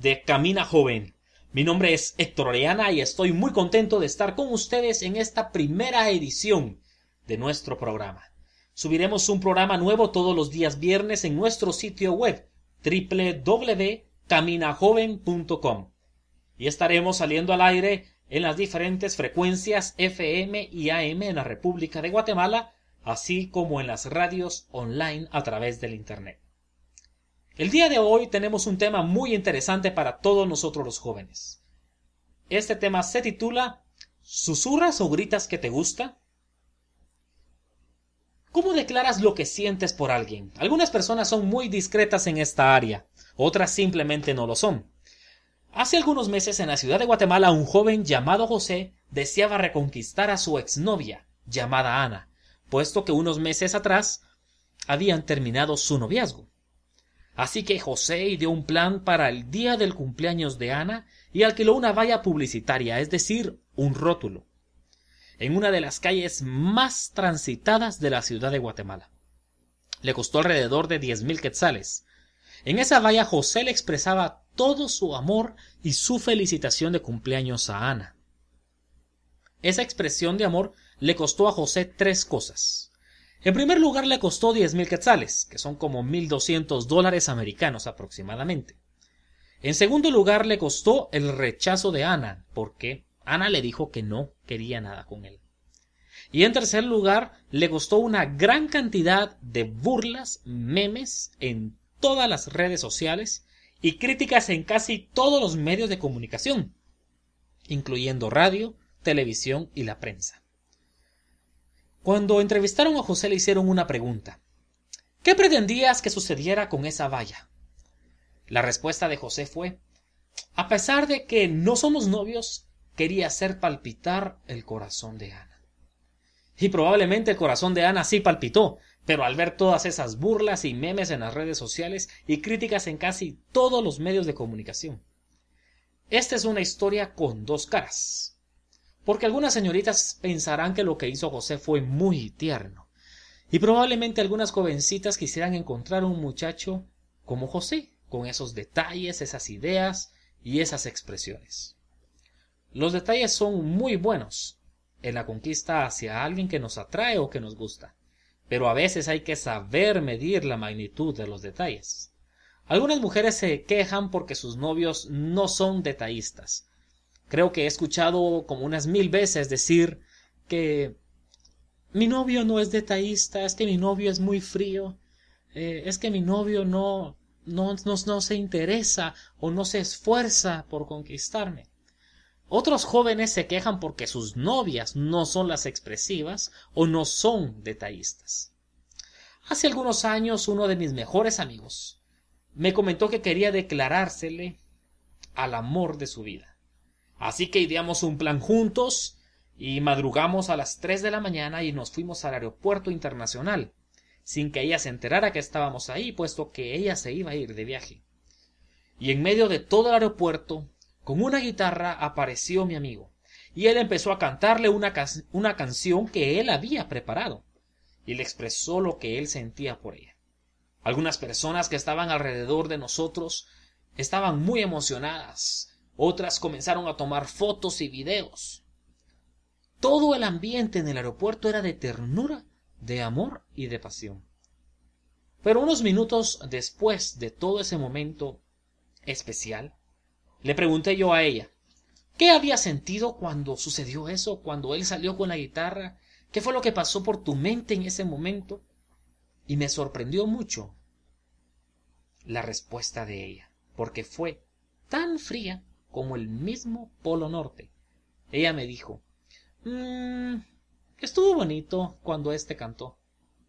de Camina Joven. Mi nombre es Héctor Orellana y estoy muy contento de estar con ustedes en esta primera edición de nuestro programa. Subiremos un programa nuevo todos los días viernes en nuestro sitio web www.caminajoven.com y estaremos saliendo al aire en las diferentes frecuencias FM y AM en la República de Guatemala, así como en las radios online a través del Internet. El día de hoy tenemos un tema muy interesante para todos nosotros los jóvenes. Este tema se titula ¿Susurras o gritas que te gusta? ¿Cómo declaras lo que sientes por alguien? Algunas personas son muy discretas en esta área, otras simplemente no lo son. Hace algunos meses en la ciudad de Guatemala un joven llamado José deseaba reconquistar a su exnovia, llamada Ana, puesto que unos meses atrás habían terminado su noviazgo. Así que José ideó un plan para el día del cumpleaños de Ana y alquiló una valla publicitaria, es decir, un rótulo, en una de las calles más transitadas de la ciudad de Guatemala. Le costó alrededor de diez mil quetzales. En esa valla José le expresaba todo su amor y su felicitación de cumpleaños a Ana. Esa expresión de amor le costó a José tres cosas. En primer lugar le costó diez mil quetzales, que son como mil doscientos dólares americanos aproximadamente. En segundo lugar le costó el rechazo de Ana, porque Ana le dijo que no quería nada con él. Y en tercer lugar le costó una gran cantidad de burlas, memes en todas las redes sociales y críticas en casi todos los medios de comunicación, incluyendo radio, televisión y la prensa. Cuando entrevistaron a José le hicieron una pregunta. ¿Qué pretendías que sucediera con esa valla? La respuesta de José fue A pesar de que no somos novios, quería hacer palpitar el corazón de Ana. Y probablemente el corazón de Ana sí palpitó, pero al ver todas esas burlas y memes en las redes sociales y críticas en casi todos los medios de comunicación. Esta es una historia con dos caras porque algunas señoritas pensarán que lo que hizo José fue muy tierno, y probablemente algunas jovencitas quisieran encontrar un muchacho como José, con esos detalles, esas ideas y esas expresiones. Los detalles son muy buenos en la conquista hacia alguien que nos atrae o que nos gusta, pero a veces hay que saber medir la magnitud de los detalles. Algunas mujeres se quejan porque sus novios no son detallistas, Creo que he escuchado como unas mil veces decir que mi novio no es detallista, es que mi novio es muy frío, eh, es que mi novio no, no, no, no se interesa o no se esfuerza por conquistarme. Otros jóvenes se quejan porque sus novias no son las expresivas o no son detallistas. Hace algunos años uno de mis mejores amigos me comentó que quería declarársele al amor de su vida. Así que ideamos un plan juntos y madrugamos a las tres de la mañana y nos fuimos al aeropuerto internacional, sin que ella se enterara que estábamos ahí, puesto que ella se iba a ir de viaje. Y en medio de todo el aeropuerto, con una guitarra, apareció mi amigo, y él empezó a cantarle una, una canción que él había preparado, y le expresó lo que él sentía por ella. Algunas personas que estaban alrededor de nosotros estaban muy emocionadas, otras comenzaron a tomar fotos y videos. Todo el ambiente en el aeropuerto era de ternura, de amor y de pasión. Pero unos minutos después de todo ese momento especial, le pregunté yo a ella, ¿qué había sentido cuando sucedió eso, cuando él salió con la guitarra? ¿Qué fue lo que pasó por tu mente en ese momento? Y me sorprendió mucho la respuesta de ella, porque fue tan fría como el mismo Polo Norte. Ella me dijo mmm, estuvo bonito cuando éste cantó,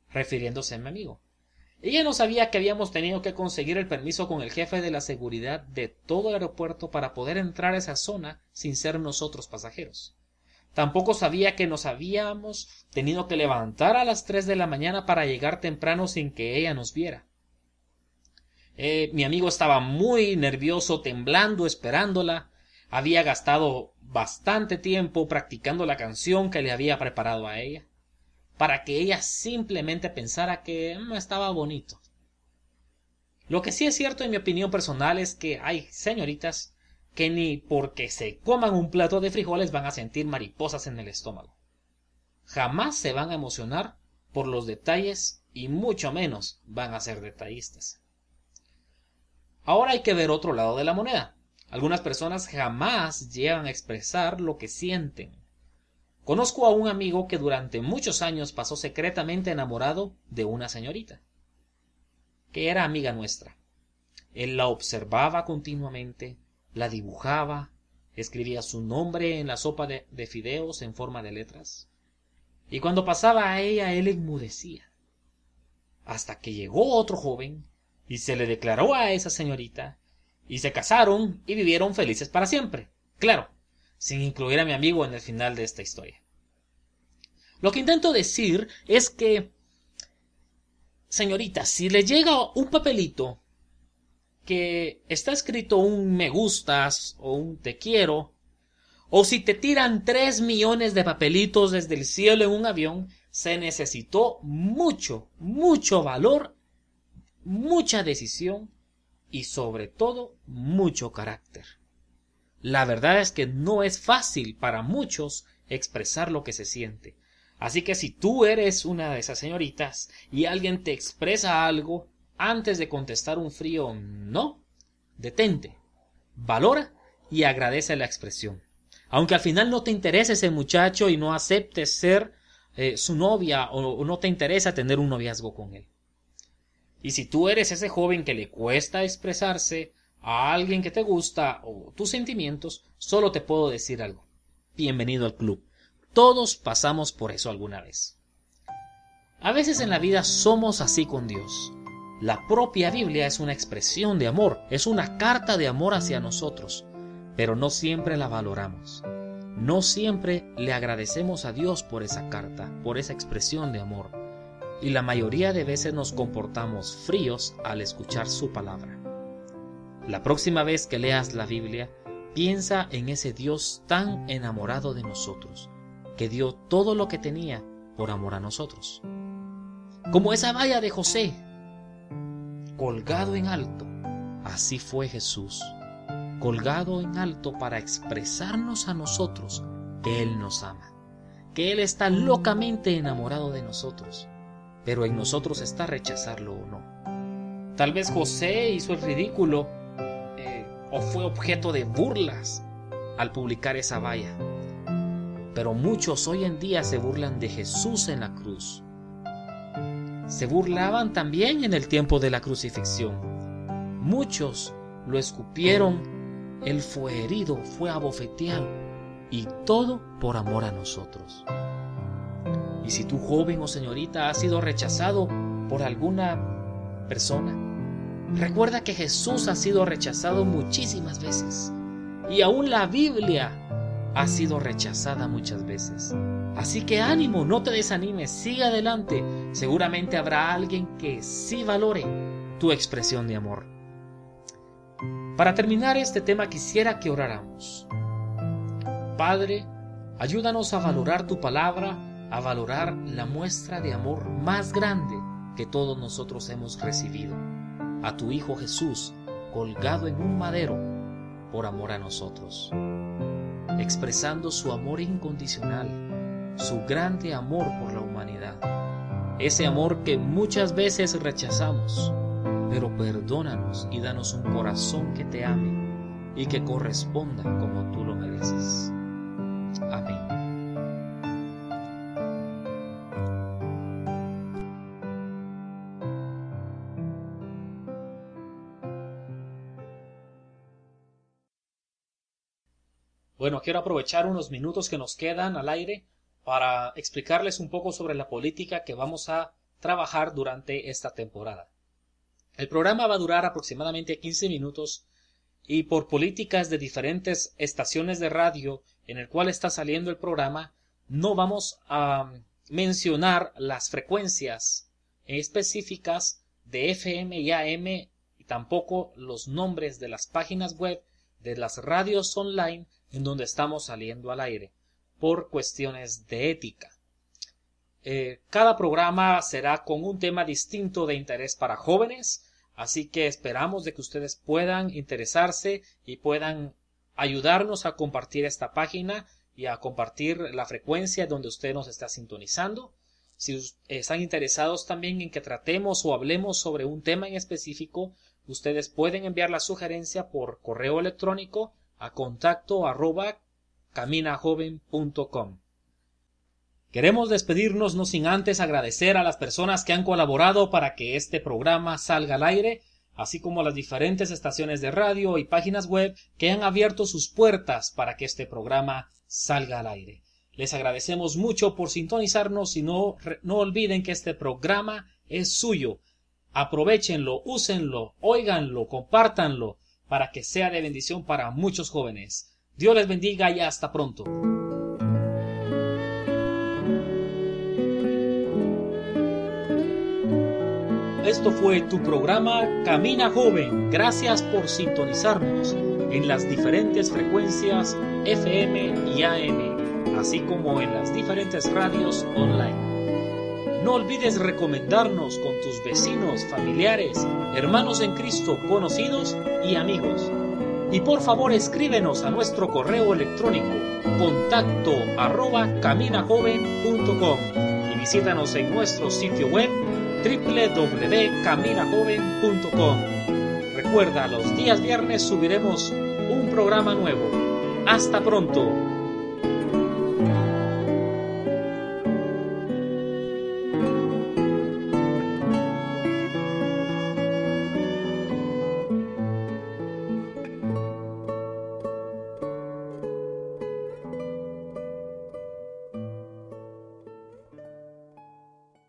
refiriéndose a mi amigo. Ella no sabía que habíamos tenido que conseguir el permiso con el jefe de la seguridad de todo el aeropuerto para poder entrar a esa zona sin ser nosotros pasajeros. Tampoco sabía que nos habíamos tenido que levantar a las tres de la mañana para llegar temprano sin que ella nos viera. Eh, mi amigo estaba muy nervioso, temblando, esperándola. Había gastado bastante tiempo practicando la canción que le había preparado a ella para que ella simplemente pensara que no estaba bonito. Lo que sí es cierto en mi opinión personal es que hay señoritas que ni porque se coman un plato de frijoles van a sentir mariposas en el estómago. Jamás se van a emocionar por los detalles y mucho menos van a ser detallistas. Ahora hay que ver otro lado de la moneda. Algunas personas jamás llegan a expresar lo que sienten Conozco a un amigo que durante muchos años pasó secretamente enamorado de una señorita, que era amiga nuestra. Él la observaba continuamente, la dibujaba, escribía su nombre en la sopa de, fideos en forma de letras, y cuando pasaba a ella él enmudecía. Hasta que llegó otro joven y se le declaró a esa señorita, y se casaron y vivieron felices para siempre. Claro, sin incluir a mi amigo en el final de esta historia. Lo que intento decir es que, señorita, si le llega un papelito que está escrito un me gustas o un te quiero, o si te tiran tres millones de papelitos desde el cielo en un avión, se necesitó mucho, mucho valor, mucha decisión y sobre todo mucho carácter. La verdad es que no es fácil para muchos expresar lo que se siente. Así que si tú eres una de esas señoritas y alguien te expresa algo antes de contestar un frío no, detente, valora y agradece la expresión. Aunque al final no te interese ese muchacho y no aceptes ser eh, su novia o no te interesa tener un noviazgo con él. Y si tú eres ese joven que le cuesta expresarse, a alguien que te gusta o tus sentimientos, solo te puedo decir algo. Bienvenido al club. Todos pasamos por eso alguna vez. A veces en la vida somos así con Dios. La propia Biblia es una expresión de amor, es una carta de amor hacia nosotros, pero no siempre la valoramos. No siempre le agradecemos a Dios por esa carta, por esa expresión de amor, y la mayoría de veces nos comportamos fríos al escuchar su palabra. La próxima vez que leas la Biblia, piensa en ese Dios tan enamorado de nosotros, que dio todo lo que tenía por amor a nosotros. Como esa valla de José, colgado en alto, así fue Jesús, colgado en alto para expresarnos a nosotros que Él nos ama, que Él está locamente enamorado de nosotros, pero en nosotros está rechazarlo o no. Tal vez José hizo el ridículo o fue objeto de burlas al publicar esa valla. Pero muchos hoy en día se burlan de Jesús en la cruz. Se burlaban también en el tiempo de la crucifixión. Muchos lo escupieron, él fue herido, fue abofeteado, y todo por amor a nosotros. Y si tú joven o señorita has sido rechazado por alguna persona, Recuerda que Jesús ha sido rechazado muchísimas veces y aún la Biblia ha sido rechazada muchas veces. Así que ánimo, no te desanimes, sigue adelante. Seguramente habrá alguien que sí valore tu expresión de amor. Para terminar este tema quisiera que oráramos. Padre, ayúdanos a valorar tu palabra, a valorar la muestra de amor más grande que todos nosotros hemos recibido a tu Hijo Jesús colgado en un madero por amor a nosotros, expresando su amor incondicional, su grande amor por la humanidad, ese amor que muchas veces rechazamos, pero perdónanos y danos un corazón que te ame y que corresponda como tú lo mereces. Amén. Bueno, quiero aprovechar unos minutos que nos quedan al aire para explicarles un poco sobre la política que vamos a trabajar durante esta temporada. El programa va a durar aproximadamente 15 minutos y por políticas de diferentes estaciones de radio en el cual está saliendo el programa, no vamos a mencionar las frecuencias específicas de FM y AM y tampoco los nombres de las páginas web de las radios online en donde estamos saliendo al aire por cuestiones de ética. Eh, cada programa será con un tema distinto de interés para jóvenes, así que esperamos de que ustedes puedan interesarse y puedan ayudarnos a compartir esta página y a compartir la frecuencia donde usted nos está sintonizando. Si están interesados también en que tratemos o hablemos sobre un tema en específico, ustedes pueden enviar la sugerencia por correo electrónico a contacto arroba caminajoven.com. Queremos despedirnos no sin antes agradecer a las personas que han colaborado para que este programa salga al aire, así como a las diferentes estaciones de radio y páginas web que han abierto sus puertas para que este programa salga al aire. Les agradecemos mucho por sintonizarnos y no, no olviden que este programa es suyo. Aprovechenlo, úsenlo, óiganlo, compártanlo, para que sea de bendición para muchos jóvenes. Dios les bendiga y hasta pronto. Esto fue tu programa Camina Joven. Gracias por sintonizarnos en las diferentes frecuencias FM y AM, así como en las diferentes radios online. No olvides recomendarnos con tus vecinos, familiares, hermanos en Cristo, conocidos y amigos. Y por favor escríbenos a nuestro correo electrónico contacto arroba caminajoven.com y visítanos en nuestro sitio web www.caminajoven.com. Recuerda, los días viernes subiremos un programa nuevo. Hasta pronto.